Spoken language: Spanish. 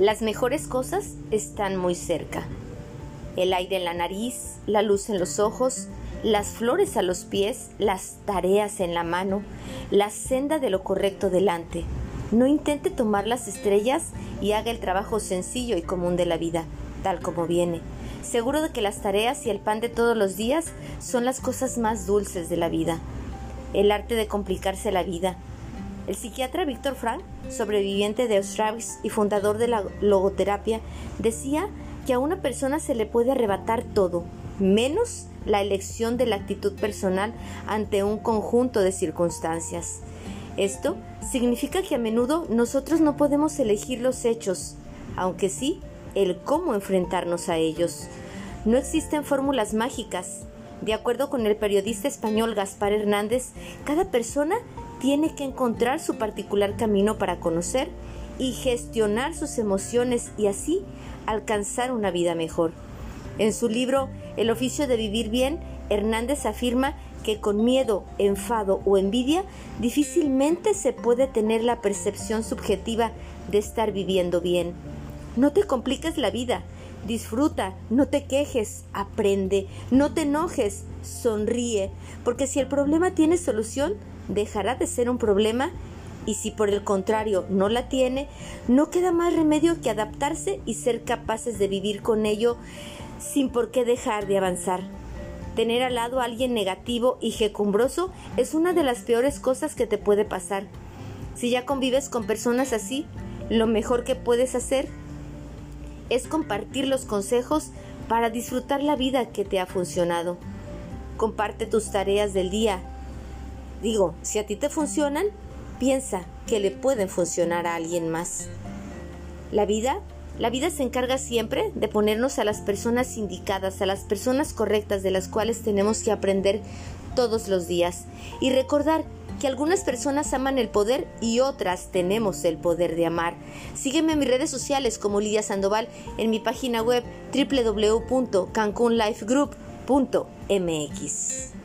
Las mejores cosas están muy cerca. El aire en la nariz, la luz en los ojos, las flores a los pies, las tareas en la mano, la senda de lo correcto delante. No intente tomar las estrellas y haga el trabajo sencillo y común de la vida, tal como viene. Seguro de que las tareas y el pan de todos los días son las cosas más dulces de la vida. El arte de complicarse la vida, el psiquiatra Víctor Frank, sobreviviente de Auschwitz y fundador de la logoterapia, decía que a una persona se le puede arrebatar todo, menos la elección de la actitud personal ante un conjunto de circunstancias. Esto significa que a menudo nosotros no podemos elegir los hechos, aunque sí el cómo enfrentarnos a ellos. No existen fórmulas mágicas. De acuerdo con el periodista español Gaspar Hernández, cada persona tiene que encontrar su particular camino para conocer y gestionar sus emociones y así alcanzar una vida mejor. En su libro El oficio de vivir bien, Hernández afirma que con miedo, enfado o envidia difícilmente se puede tener la percepción subjetiva de estar viviendo bien. No te compliques la vida, disfruta, no te quejes, aprende, no te enojes, sonríe, porque si el problema tiene solución, dejará de ser un problema y si por el contrario no la tiene, no queda más remedio que adaptarse y ser capaces de vivir con ello sin por qué dejar de avanzar. Tener al lado a alguien negativo y jecumbroso es una de las peores cosas que te puede pasar. Si ya convives con personas así, lo mejor que puedes hacer es compartir los consejos para disfrutar la vida que te ha funcionado. Comparte tus tareas del día, Digo, si a ti te funcionan, piensa que le pueden funcionar a alguien más. La vida, la vida se encarga siempre de ponernos a las personas indicadas, a las personas correctas de las cuales tenemos que aprender todos los días y recordar que algunas personas aman el poder y otras tenemos el poder de amar. Sígueme en mis redes sociales como Lidia Sandoval en mi página web www.cancunlifegroup.mx.